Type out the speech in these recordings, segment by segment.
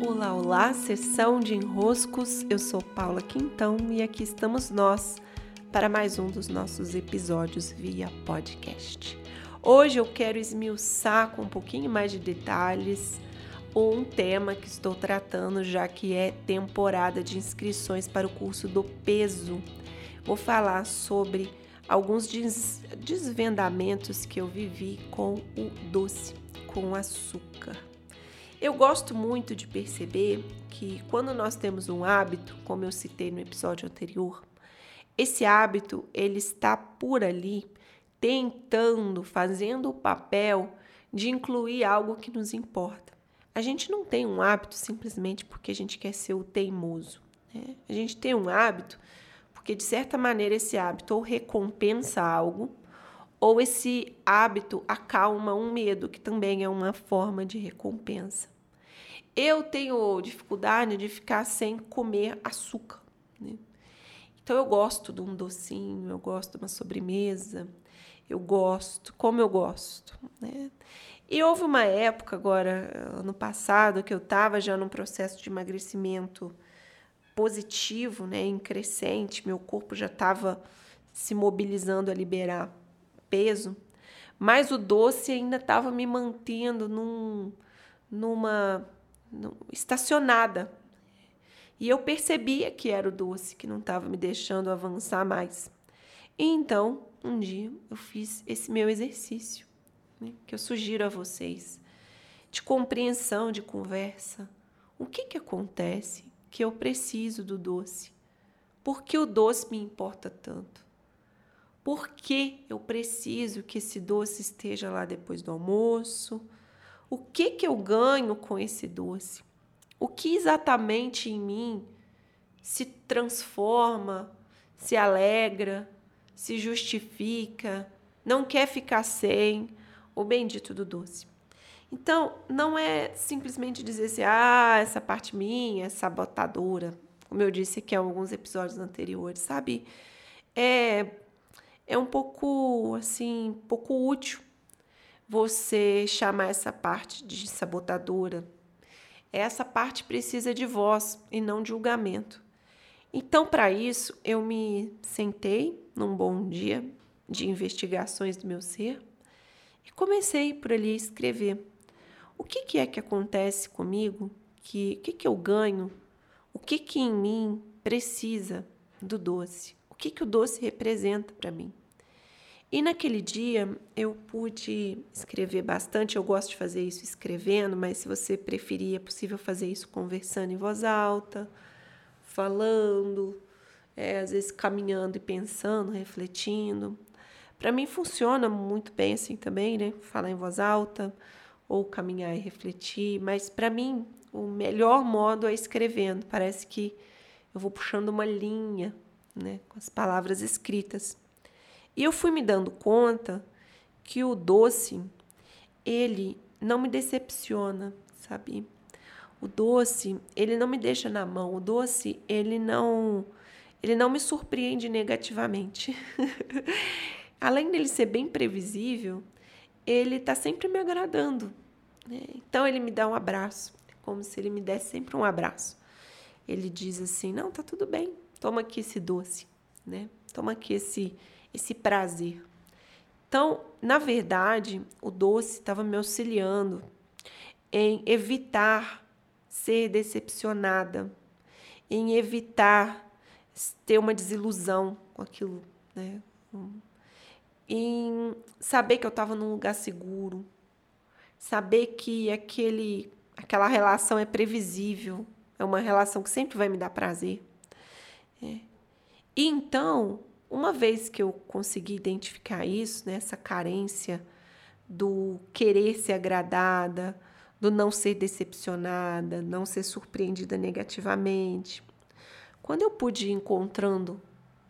Olá, olá, sessão de enroscos. Eu sou Paula Quintão e aqui estamos nós para mais um dos nossos episódios via podcast. Hoje eu quero esmiuçar com um pouquinho mais de detalhes um tema que estou tratando, já que é temporada de inscrições para o curso do peso. Vou falar sobre alguns desvendamentos que eu vivi com o doce, com açúcar. Eu gosto muito de perceber que quando nós temos um hábito, como eu citei no episódio anterior, esse hábito ele está por ali tentando, fazendo o papel de incluir algo que nos importa. A gente não tem um hábito simplesmente porque a gente quer ser o teimoso. Né? A gente tem um hábito porque, de certa maneira, esse hábito ou recompensa algo, ou esse hábito acalma um medo, que também é uma forma de recompensa. Eu tenho dificuldade de ficar sem comer açúcar. Né? Então eu gosto de um docinho, eu gosto de uma sobremesa, eu gosto, como eu gosto. Né? E houve uma época agora, ano passado, que eu estava já num processo de emagrecimento positivo, né, em crescente, meu corpo já estava se mobilizando a liberar peso, mas o doce ainda estava me mantendo num, numa num, estacionada. E eu percebia que era o doce que não estava me deixando avançar mais. E então, um dia, eu fiz esse meu exercício, né, que eu sugiro a vocês, de compreensão, de conversa. O que, que acontece que eu preciso do doce? Por que o doce me importa tanto? Por que eu preciso que esse doce esteja lá depois do almoço? O que que eu ganho com esse doce? O que exatamente em mim se transforma, se alegra, se justifica, não quer ficar sem o bendito do doce? Então, não é simplesmente dizer assim, ah, essa parte minha é sabotadora, como eu disse aqui em alguns episódios anteriores, sabe? É é um pouco assim, pouco útil você chamar essa parte de sabotadora. Essa parte precisa de voz e não de julgamento. Então, para isso, eu me sentei num bom dia de investigações do meu ser e comecei por ali a escrever. O que, que é que acontece comigo? Que, o que, que eu ganho? O que, que em mim precisa do doce? O que, que o doce representa para mim? E naquele dia eu pude escrever bastante. Eu gosto de fazer isso escrevendo, mas se você preferir, é possível fazer isso conversando em voz alta, falando, é, às vezes caminhando e pensando, refletindo. Para mim funciona muito bem assim também, né? Falar em voz alta ou caminhar e refletir, mas para mim o melhor modo é escrevendo. Parece que eu vou puxando uma linha, né, com as palavras escritas. E eu fui me dando conta que o doce, ele não me decepciona, sabe? O doce, ele não me deixa na mão. O doce, ele não ele não me surpreende negativamente. Além dele ser bem previsível, ele está sempre me agradando. Né? Então ele me dá um abraço, como se ele me desse sempre um abraço. Ele diz assim: "Não, tá tudo bem. Toma aqui esse doce, né? Toma aqui esse esse prazer. Então, na verdade, o doce estava me auxiliando em evitar ser decepcionada, em evitar ter uma desilusão com aquilo, né? Em saber que eu estava num lugar seguro, saber que aquele, aquela relação é previsível, é uma relação que sempre vai me dar prazer. É. E então uma vez que eu consegui identificar isso, né, essa carência do querer ser agradada, do não ser decepcionada, não ser surpreendida negativamente, quando eu pude ir encontrando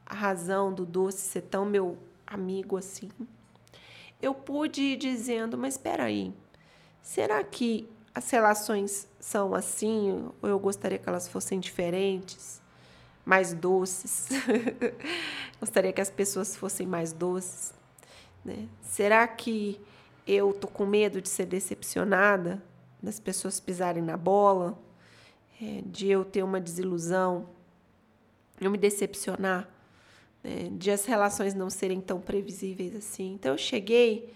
a razão do doce ser tão meu amigo assim, eu pude ir dizendo, mas espera aí, será que as relações são assim ou eu gostaria que elas fossem diferentes? mais doces. Gostaria que as pessoas fossem mais doces. Né? Será que eu tô com medo de ser decepcionada, das pessoas pisarem na bola? é, de eu ter uma desilusão, eu me decepcionar, né, de as relações não serem tão previsíveis assim. Então eu cheguei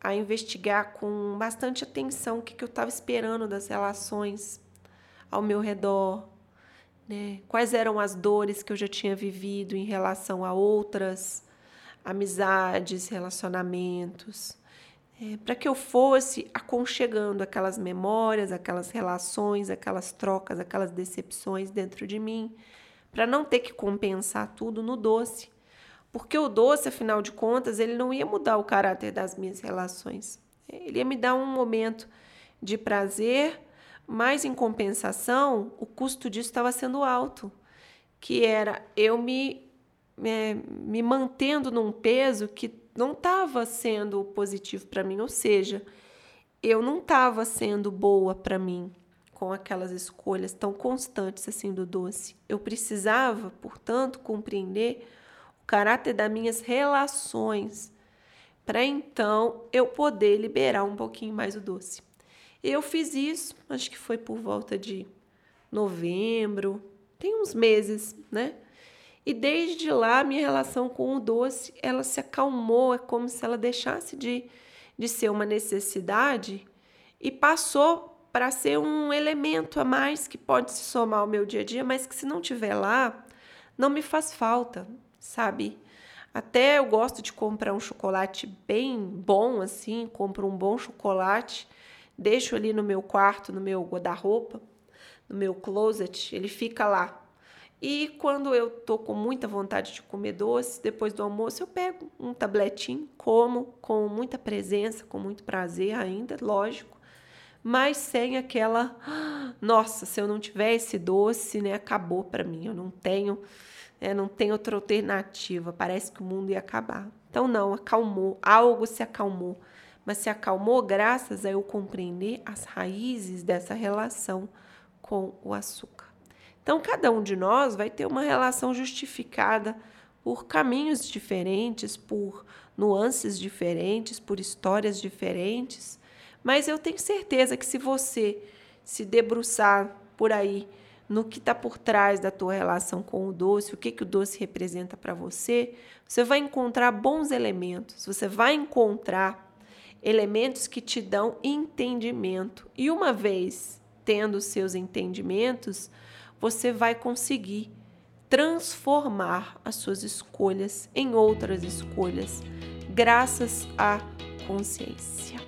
a investigar com bastante atenção o que, que eu estava esperando das relações ao meu redor, né? quais eram as dores que eu já tinha vivido em relação a outras amizades, relacionamentos, é, para que eu fosse aconchegando aquelas memórias, aquelas relações, aquelas trocas, aquelas decepções dentro de mim, para não ter que compensar tudo no doce. Porque o doce, afinal de contas, ele não ia mudar o caráter das minhas relações. Ele ia me dar um momento de prazer, mas em compensação, o custo disso estava sendo alto, que era eu me, é, me mantendo num peso que não estava sendo positivo para mim, ou seja, eu não estava sendo boa para mim com aquelas escolhas tão constantes assim do doce. Eu precisava, portanto, compreender o caráter das minhas relações para então eu poder liberar um pouquinho mais o doce. Eu fiz isso, acho que foi por volta de novembro, tem uns meses, né? E desde lá, minha relação com o doce, ela se acalmou, é como se ela deixasse de, de ser uma necessidade e passou para ser um elemento a mais que pode se somar ao meu dia a dia, mas que se não tiver lá, não me faz falta, sabe? Até eu gosto de comprar um chocolate bem bom assim, compro um bom chocolate, deixo ali no meu quarto, no meu guarda-roupa, no meu closet, ele fica lá e quando eu tô com muita vontade de comer doce, depois do almoço, eu pego um tabletinho, como com muita presença, com muito prazer ainda, lógico, mas sem aquela, nossa, se eu não tiver esse doce, né, acabou para mim. Eu não tenho, é, não tenho outra alternativa. Parece que o mundo ia acabar. Então não, acalmou, algo se acalmou, mas se acalmou graças a eu compreender as raízes dessa relação com o açúcar. Então, cada um de nós vai ter uma relação justificada por caminhos diferentes, por nuances diferentes, por histórias diferentes. Mas eu tenho certeza que se você se debruçar por aí no que está por trás da tua relação com o doce, o que, que o doce representa para você, você vai encontrar bons elementos, você vai encontrar elementos que te dão entendimento. E uma vez tendo seus entendimentos, você vai conseguir transformar as suas escolhas em outras escolhas, graças à consciência.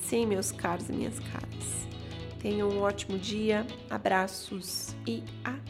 Sim, meus caros e minham caras. Tenham um ótimo dia, abraços e até!